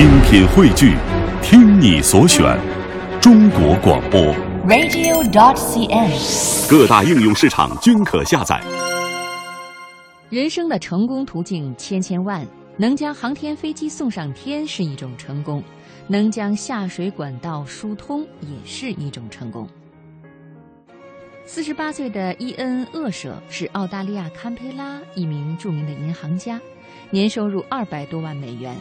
精品汇聚，听你所选，中国广播。radio.dot.cn，。各大应用市场均可下载。人生的成功途径千千万，能将航天飞机送上天是一种成功，能将下水管道疏通也是一种成功。四十八岁的伊恩·厄舍是澳大利亚堪培拉一名著名的银行家，年收入二百多万美元。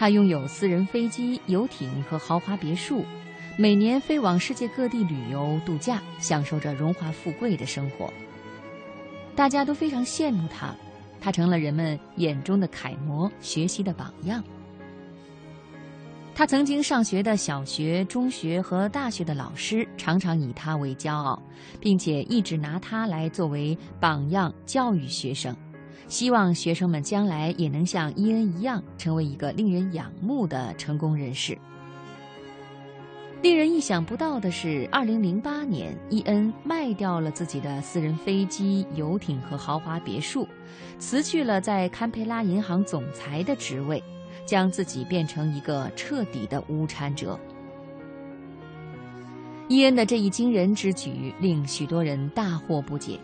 他拥有私人飞机、游艇和豪华别墅，每年飞往世界各地旅游度假，享受着荣华富贵的生活。大家都非常羡慕他，他成了人们眼中的楷模，学习的榜样。他曾经上学的小学、中学和大学的老师常常以他为骄傲，并且一直拿他来作为榜样教育学生，希望学生们将来也能像伊恩一样，成为一个令人仰慕的成功人士。令人意想不到的是，二零零八年，伊恩卖掉了自己的私人飞机、游艇和豪华别墅，辞去了在堪培拉银行总裁的职位。将自己变成一个彻底的无产者。伊恩的这一惊人之举令许多人大惑不解。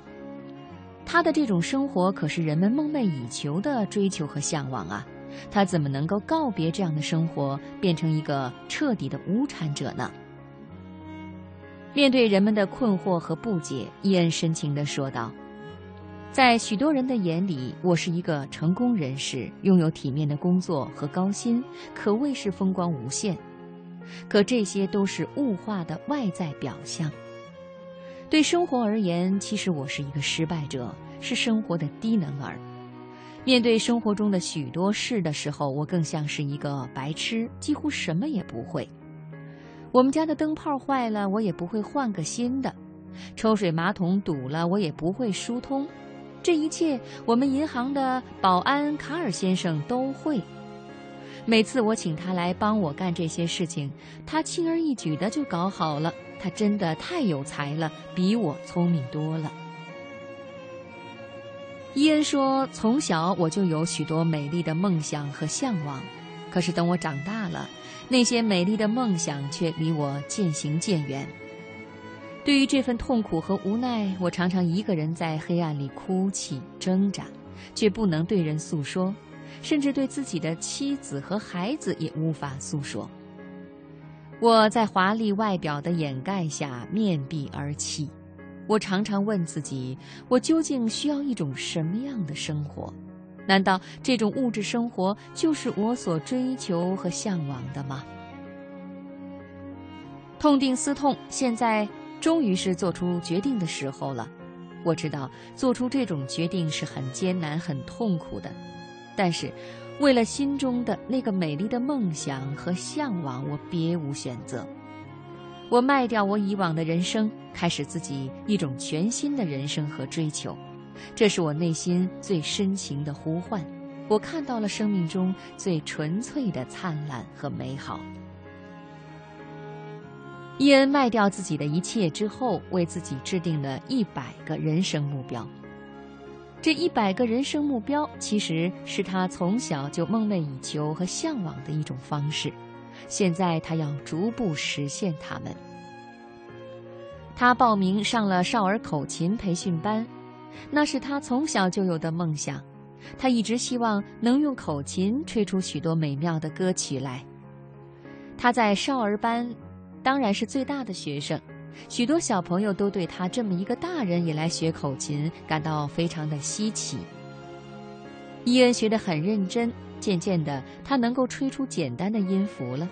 他的这种生活可是人们梦寐以求的追求和向往啊！他怎么能够告别这样的生活，变成一个彻底的无产者呢？面对人们的困惑和不解，伊恩深情地说道。在许多人的眼里，我是一个成功人士，拥有体面的工作和高薪，可谓是风光无限。可这些都是物化的外在表象。对生活而言，其实我是一个失败者，是生活的低能儿。面对生活中的许多事的时候，我更像是一个白痴，几乎什么也不会。我们家的灯泡坏了，我也不会换个新的；抽水马桶堵了，我也不会疏通。这一切，我们银行的保安卡尔先生都会。每次我请他来帮我干这些事情，他轻而易举的就搞好了。他真的太有才了，比我聪明多了。伊恩说：“从小我就有许多美丽的梦想和向往，可是等我长大了，那些美丽的梦想却离我渐行渐远。”对于这份痛苦和无奈，我常常一个人在黑暗里哭泣挣扎，却不能对人诉说，甚至对自己的妻子和孩子也无法诉说。我在华丽外表的掩盖下面壁而泣。我常常问自己：我究竟需要一种什么样的生活？难道这种物质生活就是我所追求和向往的吗？痛定思痛，现在。终于是做出决定的时候了。我知道做出这种决定是很艰难、很痛苦的，但是为了心中的那个美丽的梦想和向往，我别无选择。我卖掉我以往的人生，开始自己一种全新的人生和追求。这是我内心最深情的呼唤。我看到了生命中最纯粹的灿烂和美好。伊恩卖掉自己的一切之后，为自己制定了一百个人生目标。这一百个人生目标，其实是他从小就梦寐以求和向往的一种方式。现在他要逐步实现他们。他报名上了少儿口琴培训班，那是他从小就有的梦想。他一直希望能用口琴吹出许多美妙的歌曲来。他在少儿班。当然是最大的学生，许多小朋友都对他这么一个大人也来学口琴感到非常的稀奇。伊恩学得很认真，渐渐的，他能够吹出简单的音符了。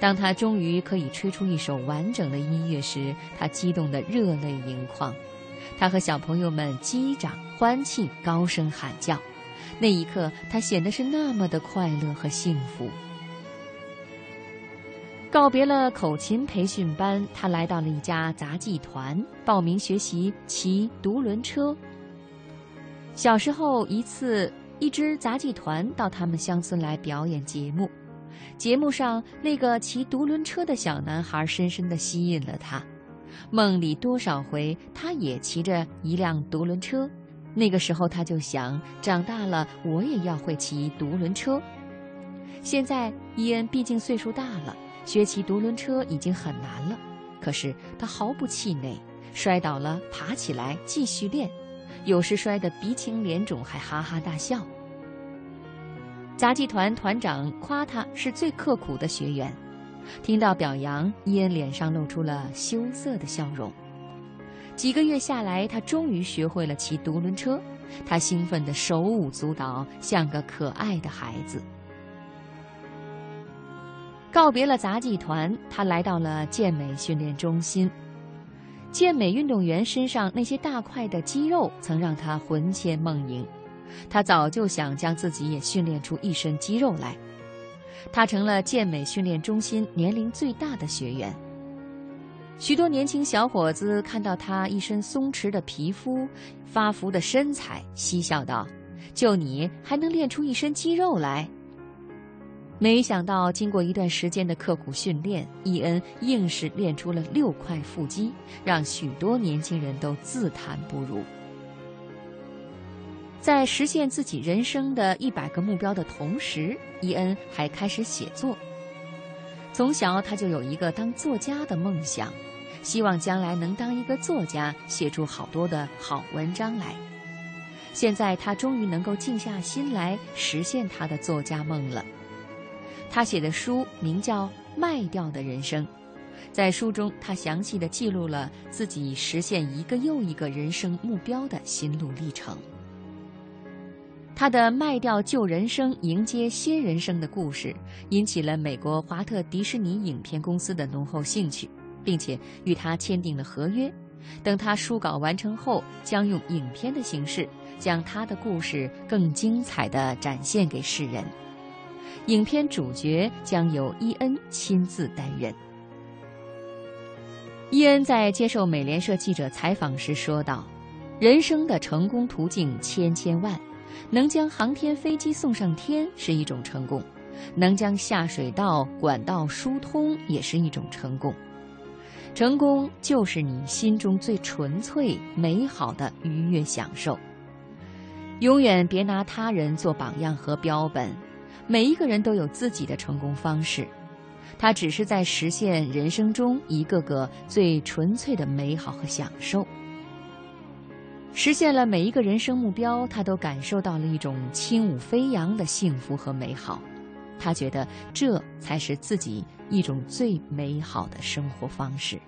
当他终于可以吹出一首完整的音乐时，他激动得热泪盈眶。他和小朋友们击掌欢庆，高声喊叫。那一刻，他显得是那么的快乐和幸福。告别了口琴培训班，他来到了一家杂技团，报名学习骑独轮车。小时候，一次，一支杂技团到他们乡村来表演节目，节目上那个骑独轮车的小男孩深深地吸引了他。梦里多少回，他也骑着一辆独轮车。那个时候，他就想，长大了我也要会骑独轮车。现在伊恩毕竟岁数大了，学骑独轮车已经很难了。可是他毫不气馁，摔倒了爬起来继续练，有时摔得鼻青脸肿，还哈哈大笑。杂技团团长夸他是最刻苦的学员，听到表扬，伊恩脸上露出了羞涩的笑容。几个月下来，他终于学会了骑独轮车，他兴奋的手舞足蹈，像个可爱的孩子。告别了杂技团，他来到了健美训练中心。健美运动员身上那些大块的肌肉，曾让他魂牵梦萦。他早就想将自己也训练出一身肌肉来。他成了健美训练中心年龄最大的学员。许多年轻小伙子看到他一身松弛的皮肤、发福的身材，嬉笑道：“就你还能练出一身肌肉来？”没想到，经过一段时间的刻苦训练，伊恩硬是练出了六块腹肌，让许多年轻人都自叹不如。在实现自己人生的一百个目标的同时，伊恩还开始写作。从小，他就有一个当作家的梦想，希望将来能当一个作家，写出好多的好文章来。现在，他终于能够静下心来实现他的作家梦了。他写的书名叫《卖掉的人生》，在书中，他详细的记录了自己实现一个又一个人生目标的心路历程。他的卖掉旧人生，迎接新人生的故事，引起了美国华特迪士尼影片公司的浓厚兴趣，并且与他签订了合约。等他书稿完成后，将用影片的形式，将他的故事更精彩地展现给世人。影片主角将由伊恩亲自担任。伊恩在接受美联社记者采访时说道：“人生的成功途径千千万，能将航天飞机送上天是一种成功，能将下水道管道疏通也是一种成功。成功就是你心中最纯粹、美好的愉悦享受。永远别拿他人做榜样和标本。”每一个人都有自己的成功方式，他只是在实现人生中一个个最纯粹的美好和享受。实现了每一个人生目标，他都感受到了一种轻舞飞扬的幸福和美好。他觉得这才是自己一种最美好的生活方式。